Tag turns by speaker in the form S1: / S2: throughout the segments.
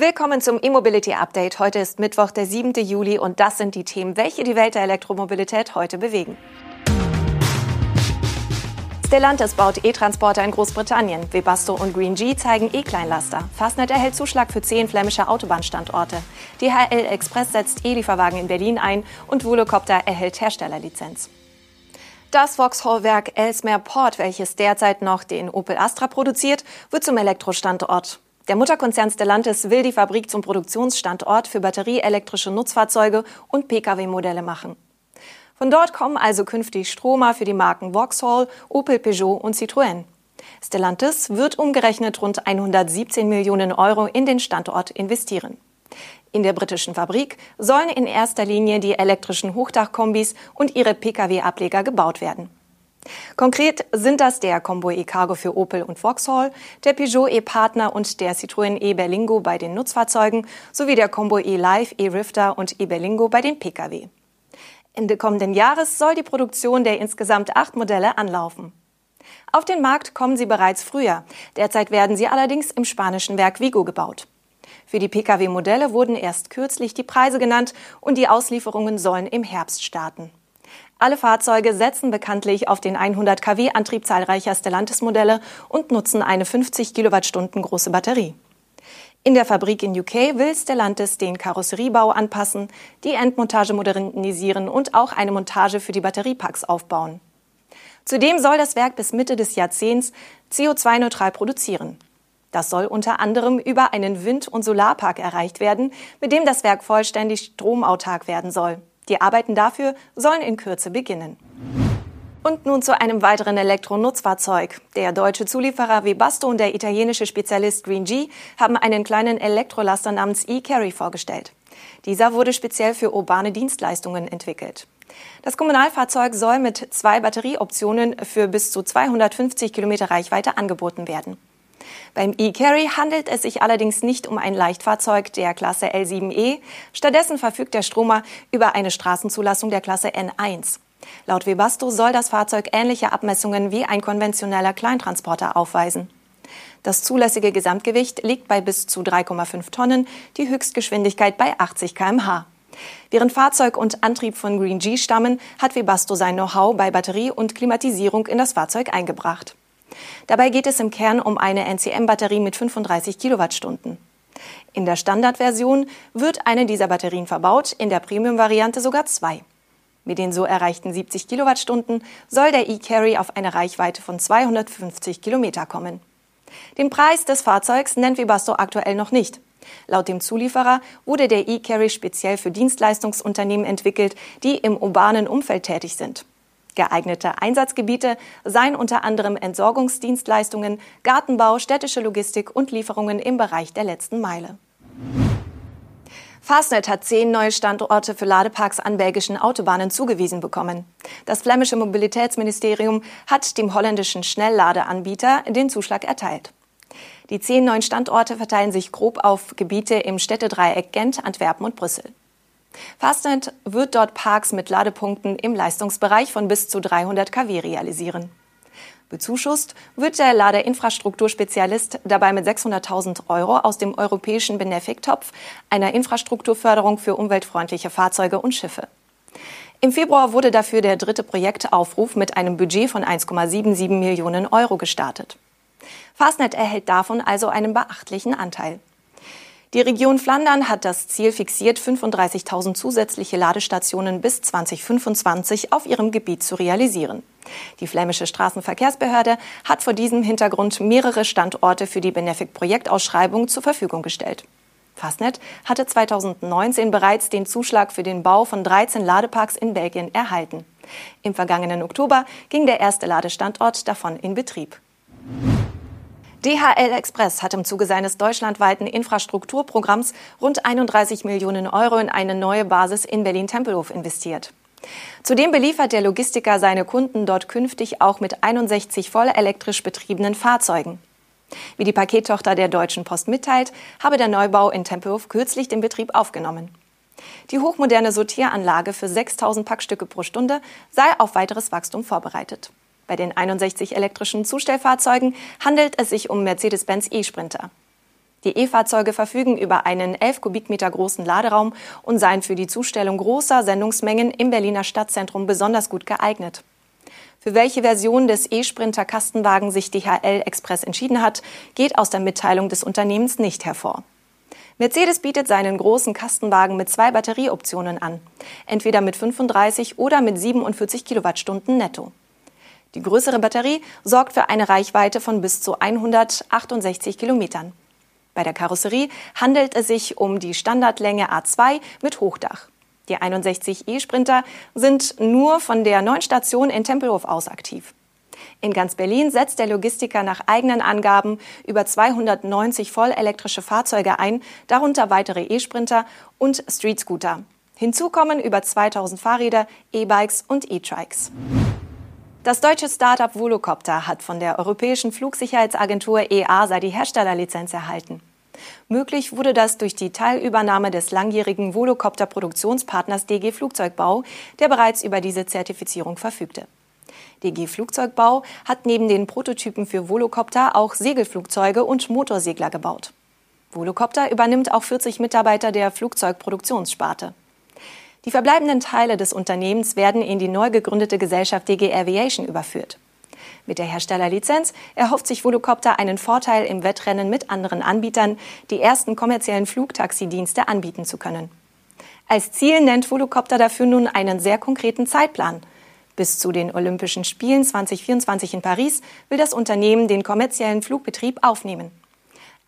S1: Willkommen zum E-Mobility Update. Heute ist Mittwoch, der 7. Juli und das sind die Themen, welche die Welt der Elektromobilität heute bewegen. Stellantis baut E-Transporter in Großbritannien. Webasto und Green G zeigen E-Kleinlaster. Fastnet erhält Zuschlag für zehn flämische Autobahnstandorte. DHL Express setzt E-Lieferwagen in Berlin ein und Volocopter erhält Herstellerlizenz. Das Vauxhall-Werk Ellesmere Port, welches derzeit noch den Opel Astra produziert, wird zum Elektrostandort. Der Mutterkonzern Stellantis will die Fabrik zum Produktionsstandort für batterieelektrische Nutzfahrzeuge und Pkw-Modelle machen. Von dort kommen also künftig Stromer für die Marken Vauxhall, Opel Peugeot und Citroën. Stellantis wird umgerechnet rund 117 Millionen Euro in den Standort investieren. In der britischen Fabrik sollen in erster Linie die elektrischen Hochdachkombis und ihre Pkw-Ableger gebaut werden. Konkret sind das der Combo e-Cargo für Opel und Vauxhall, der Peugeot e-Partner und der Citroën e-Berlingo bei den Nutzfahrzeugen sowie der Combo e-Live, e-Rifter und e-Berlingo bei den Pkw. Ende kommenden Jahres soll die Produktion der insgesamt acht Modelle anlaufen. Auf den Markt kommen sie bereits früher. Derzeit werden sie allerdings im spanischen Werk Vigo gebaut. Für die Pkw-Modelle wurden erst kürzlich die Preise genannt und die Auslieferungen sollen im Herbst starten. Alle Fahrzeuge setzen bekanntlich auf den 100 kW Antrieb zahlreicher Stellantis-Modelle und nutzen eine 50 Kilowattstunden große Batterie. In der Fabrik in UK will Stellantis den Karosseriebau anpassen, die Endmontage modernisieren und auch eine Montage für die Batteriepacks aufbauen. Zudem soll das Werk bis Mitte des Jahrzehnts CO2-neutral produzieren. Das soll unter anderem über einen Wind- und Solarpark erreicht werden, mit dem das Werk vollständig stromautark werden soll. Die Arbeiten dafür sollen in Kürze beginnen. Und nun zu einem weiteren Elektronutzfahrzeug. Der deutsche Zulieferer Webasto und der italienische Spezialist Green G haben einen kleinen Elektrolaster namens e-Carry vorgestellt. Dieser wurde speziell für urbane Dienstleistungen entwickelt. Das Kommunalfahrzeug soll mit zwei Batterieoptionen für bis zu 250 Kilometer Reichweite angeboten werden. Beim E-Carry handelt es sich allerdings nicht um ein Leichtfahrzeug der Klasse L7E. Stattdessen verfügt der Stromer über eine Straßenzulassung der Klasse N1. Laut Webasto soll das Fahrzeug ähnliche Abmessungen wie ein konventioneller Kleintransporter aufweisen. Das zulässige Gesamtgewicht liegt bei bis zu 3,5 Tonnen, die Höchstgeschwindigkeit bei 80 km/h. Während Fahrzeug und Antrieb von Green G stammen, hat Webasto sein Know-how bei Batterie und Klimatisierung in das Fahrzeug eingebracht. Dabei geht es im Kern um eine NCM-Batterie mit 35 Kilowattstunden. In der Standardversion wird eine dieser Batterien verbaut, in der Premium-Variante sogar zwei. Mit den so erreichten 70 Kilowattstunden soll der E-Carry auf eine Reichweite von 250 Kilometer kommen. Den Preis des Fahrzeugs nennt Webasto aktuell noch nicht. Laut dem Zulieferer wurde der E-Carry speziell für Dienstleistungsunternehmen entwickelt, die im urbanen Umfeld tätig sind. Geeignete Einsatzgebiete seien unter anderem Entsorgungsdienstleistungen, Gartenbau, städtische Logistik und Lieferungen im Bereich der letzten Meile. Fastnet hat zehn neue Standorte für Ladeparks an belgischen Autobahnen zugewiesen bekommen. Das flämische Mobilitätsministerium hat dem holländischen Schnellladeanbieter den Zuschlag erteilt. Die zehn neuen Standorte verteilen sich grob auf Gebiete im Städtedreieck Gent, Antwerpen und Brüssel. Fastnet wird dort Parks mit Ladepunkten im Leistungsbereich von bis zu 300 kW realisieren. Bezuschusst wird der Ladeinfrastrukturspezialist dabei mit 600.000 Euro aus dem europäischen Benefic-Topf, einer Infrastrukturförderung für umweltfreundliche Fahrzeuge und Schiffe. Im Februar wurde dafür der dritte Projektaufruf mit einem Budget von 1,77 Millionen Euro gestartet. Fastnet erhält davon also einen beachtlichen Anteil. Die Region Flandern hat das Ziel fixiert, 35.000 zusätzliche Ladestationen bis 2025 auf ihrem Gebiet zu realisieren. Die flämische Straßenverkehrsbehörde hat vor diesem Hintergrund mehrere Standorte für die Benefic-Projektausschreibung zur Verfügung gestellt. Fastnet hatte 2019 bereits den Zuschlag für den Bau von 13 Ladeparks in Belgien erhalten. Im vergangenen Oktober ging der erste Ladestandort davon in Betrieb. DHL Express hat im Zuge seines deutschlandweiten Infrastrukturprogramms rund 31 Millionen Euro in eine neue Basis in Berlin-Tempelhof investiert. Zudem beliefert der Logistiker seine Kunden dort künftig auch mit 61 voll elektrisch betriebenen Fahrzeugen. Wie die Pakettochter der Deutschen Post mitteilt, habe der Neubau in Tempelhof kürzlich den Betrieb aufgenommen. Die hochmoderne Sortieranlage für 6000 Packstücke pro Stunde sei auf weiteres Wachstum vorbereitet. Bei den 61 elektrischen Zustellfahrzeugen handelt es sich um Mercedes-Benz E-Sprinter. Die E-Fahrzeuge verfügen über einen 11 Kubikmeter großen Laderaum und seien für die Zustellung großer Sendungsmengen im Berliner Stadtzentrum besonders gut geeignet. Für welche Version des E-Sprinter Kastenwagen sich DHL Express entschieden hat, geht aus der Mitteilung des Unternehmens nicht hervor. Mercedes bietet seinen großen Kastenwagen mit zwei Batterieoptionen an, entweder mit 35 oder mit 47 Kilowattstunden netto. Die größere Batterie sorgt für eine Reichweite von bis zu 168 Kilometern. Bei der Karosserie handelt es sich um die Standardlänge A2 mit Hochdach. Die 61 E-Sprinter sind nur von der neuen Station in Tempelhof aus aktiv. In ganz Berlin setzt der Logistiker nach eigenen Angaben über 290 vollelektrische Fahrzeuge ein, darunter weitere E-Sprinter und Street-Scooter. Hinzu kommen über 2000 Fahrräder, E-Bikes und E-Trikes. Das deutsche Startup Volocopter hat von der Europäischen Flugsicherheitsagentur EASA die Herstellerlizenz erhalten. Möglich wurde das durch die Teilübernahme des langjährigen Volocopter-Produktionspartners DG Flugzeugbau, der bereits über diese Zertifizierung verfügte. DG Flugzeugbau hat neben den Prototypen für Volocopter auch Segelflugzeuge und Motorsegler gebaut. Volocopter übernimmt auch 40 Mitarbeiter der Flugzeugproduktionssparte. Die verbleibenden Teile des Unternehmens werden in die neu gegründete Gesellschaft DG Aviation überführt. Mit der Herstellerlizenz erhofft sich Volocopter einen Vorteil im Wettrennen mit anderen Anbietern, die ersten kommerziellen Flugtaxidienste anbieten zu können. Als Ziel nennt Volocopter dafür nun einen sehr konkreten Zeitplan. Bis zu den Olympischen Spielen 2024 in Paris will das Unternehmen den kommerziellen Flugbetrieb aufnehmen.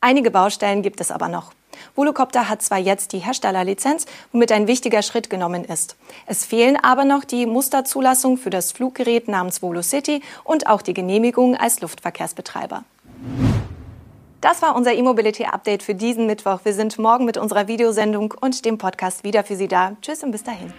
S1: Einige Baustellen gibt es aber noch. Volocopter hat zwar jetzt die Herstellerlizenz, womit ein wichtiger Schritt genommen ist. Es fehlen aber noch die Musterzulassung für das Fluggerät namens VoloCity und auch die Genehmigung als Luftverkehrsbetreiber. Das war unser E-Mobility-Update für diesen Mittwoch. Wir sind morgen mit unserer Videosendung und dem Podcast wieder für Sie da. Tschüss und bis dahin.